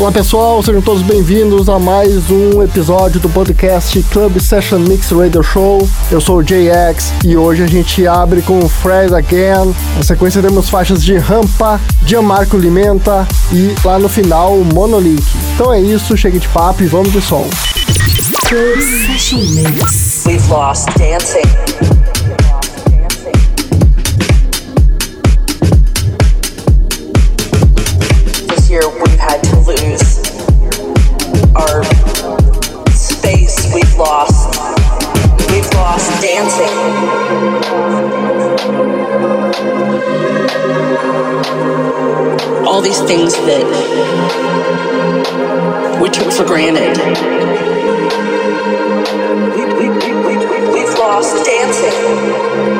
Olá pessoal, sejam todos bem-vindos a mais um episódio do podcast Club Session Mix Radio Show. Eu sou o JX e hoje a gente abre com Fred Again. Na sequência temos faixas de Rampa, Gianmarco Limenta e lá no final Monolink. Então é isso, chega de papo e vamos de som. Club Session Mix. We've lost dancing. Dancing. All these things that we took for granted. We, we, we, we, we've lost dancing.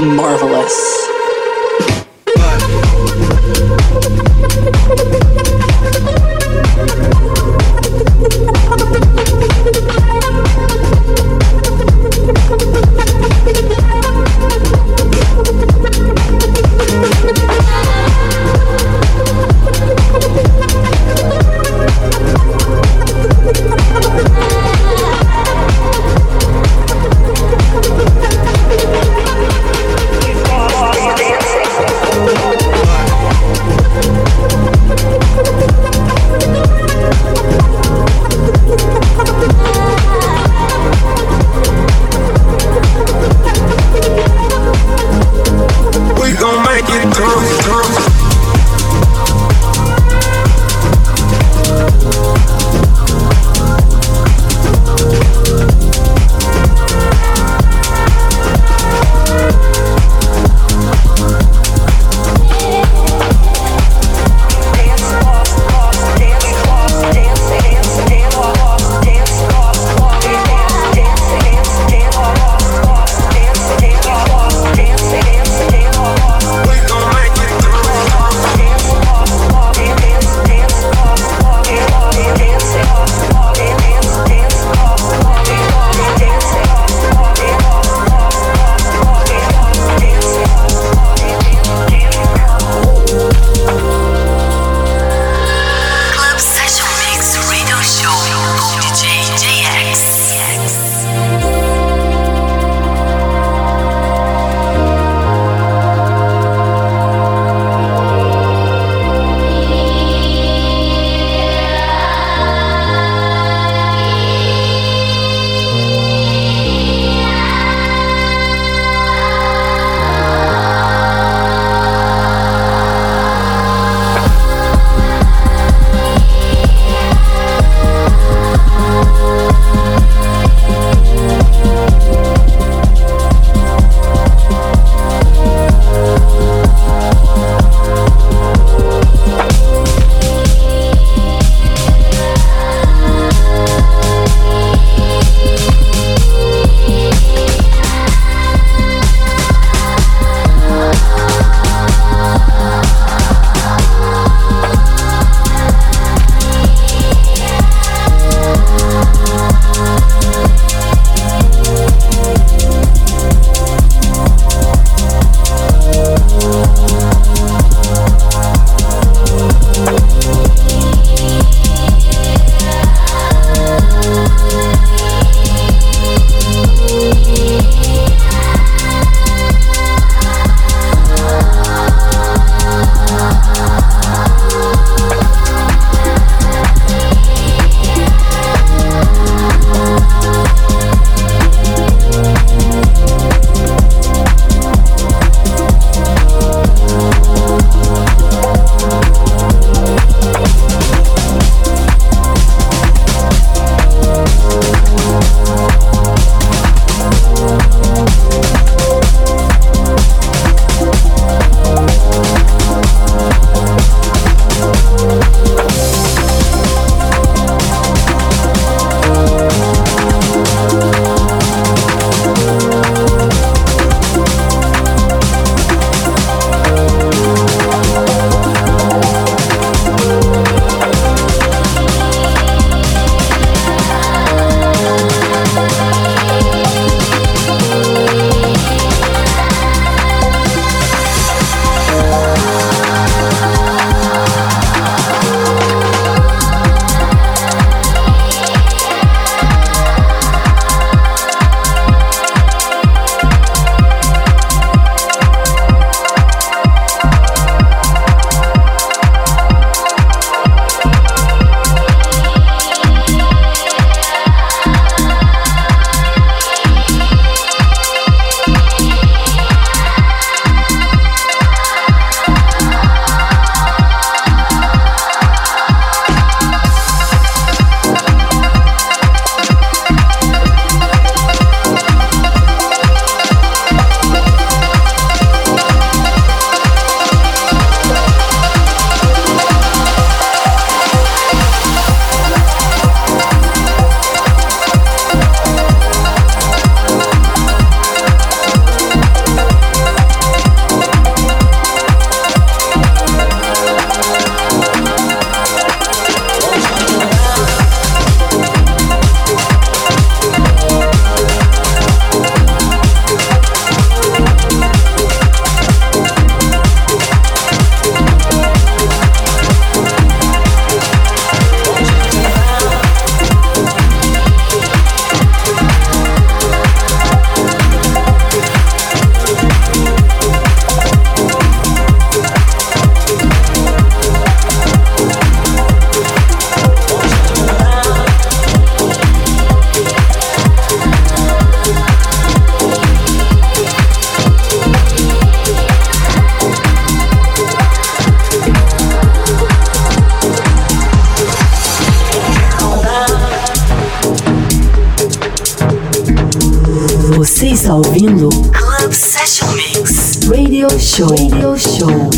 marvelous. Você está ouvindo Club Session Mix Radio Show. Radio Show.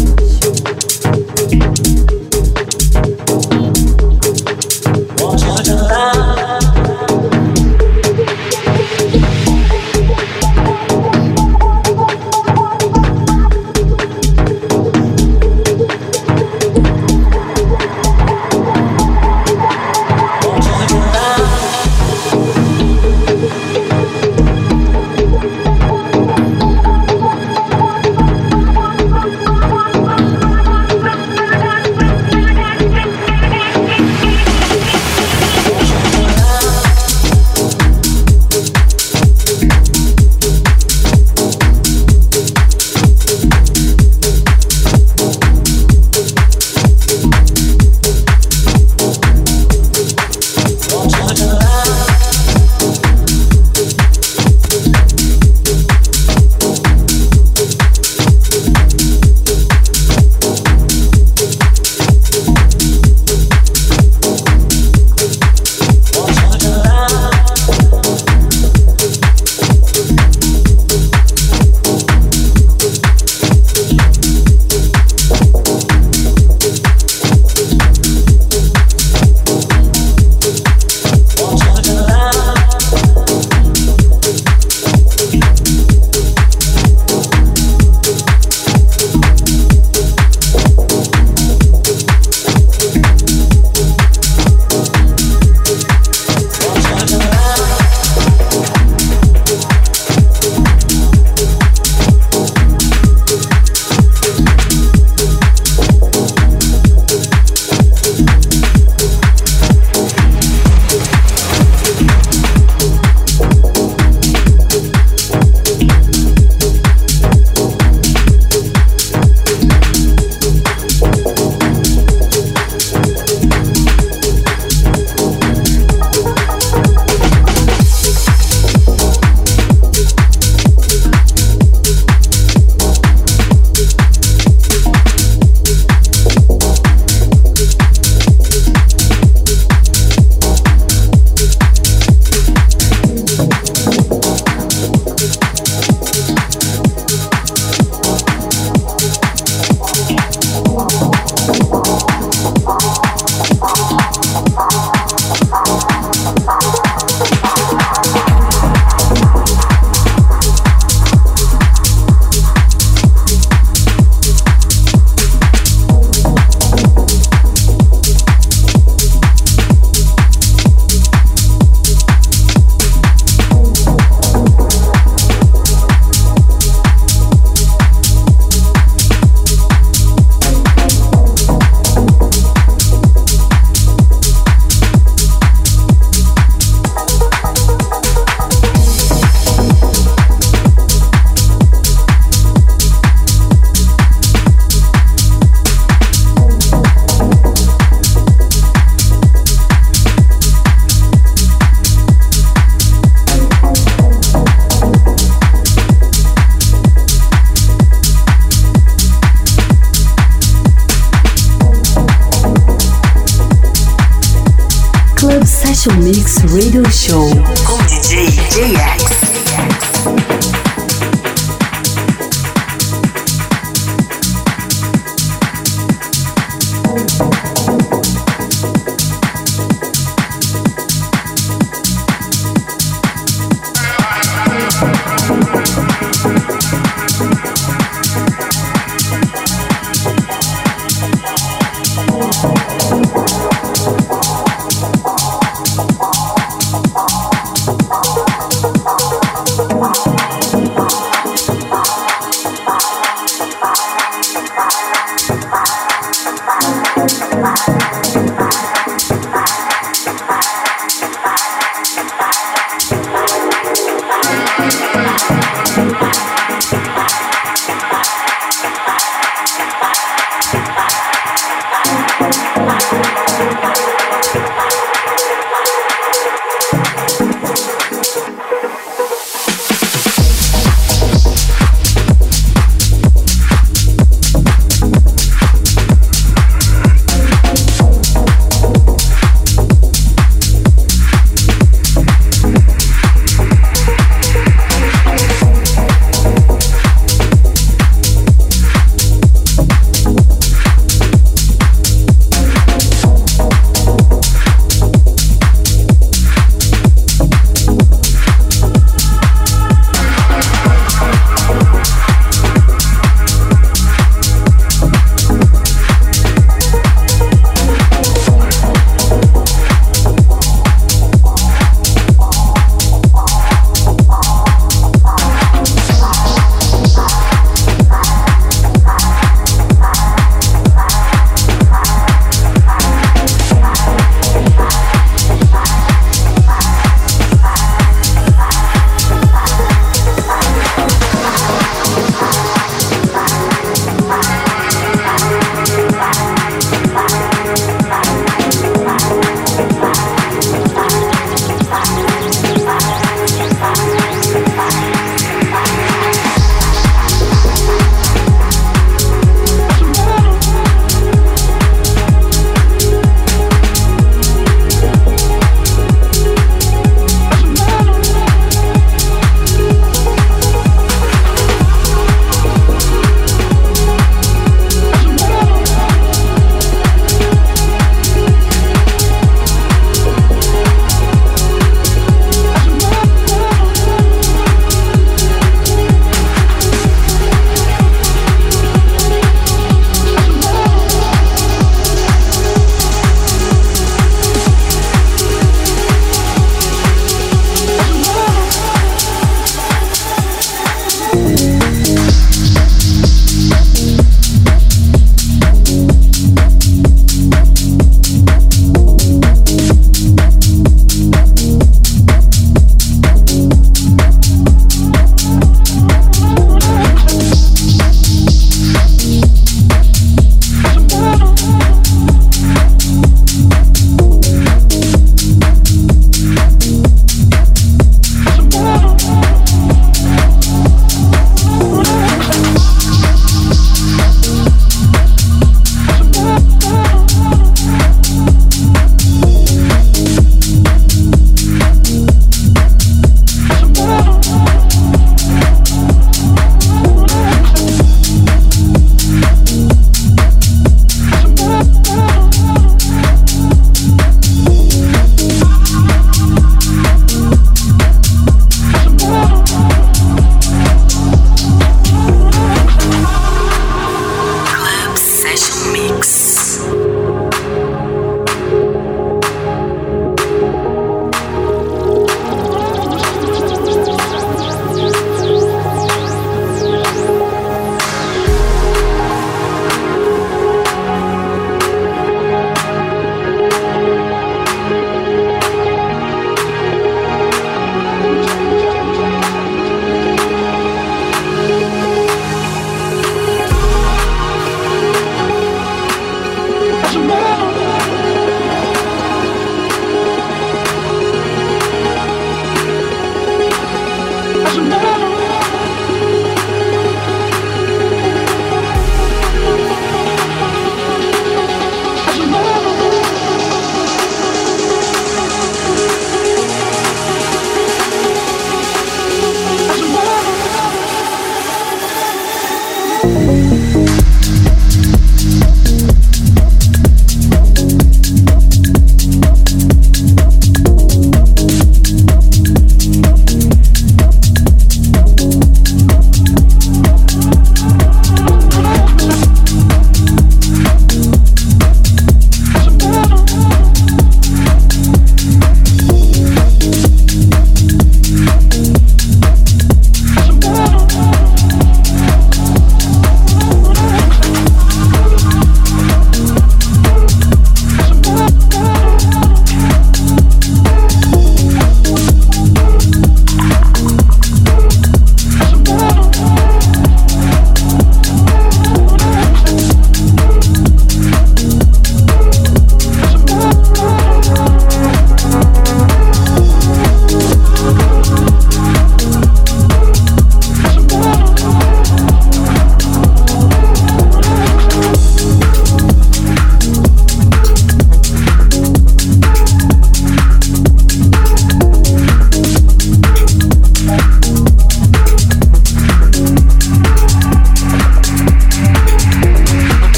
Radio Show com DJ JX.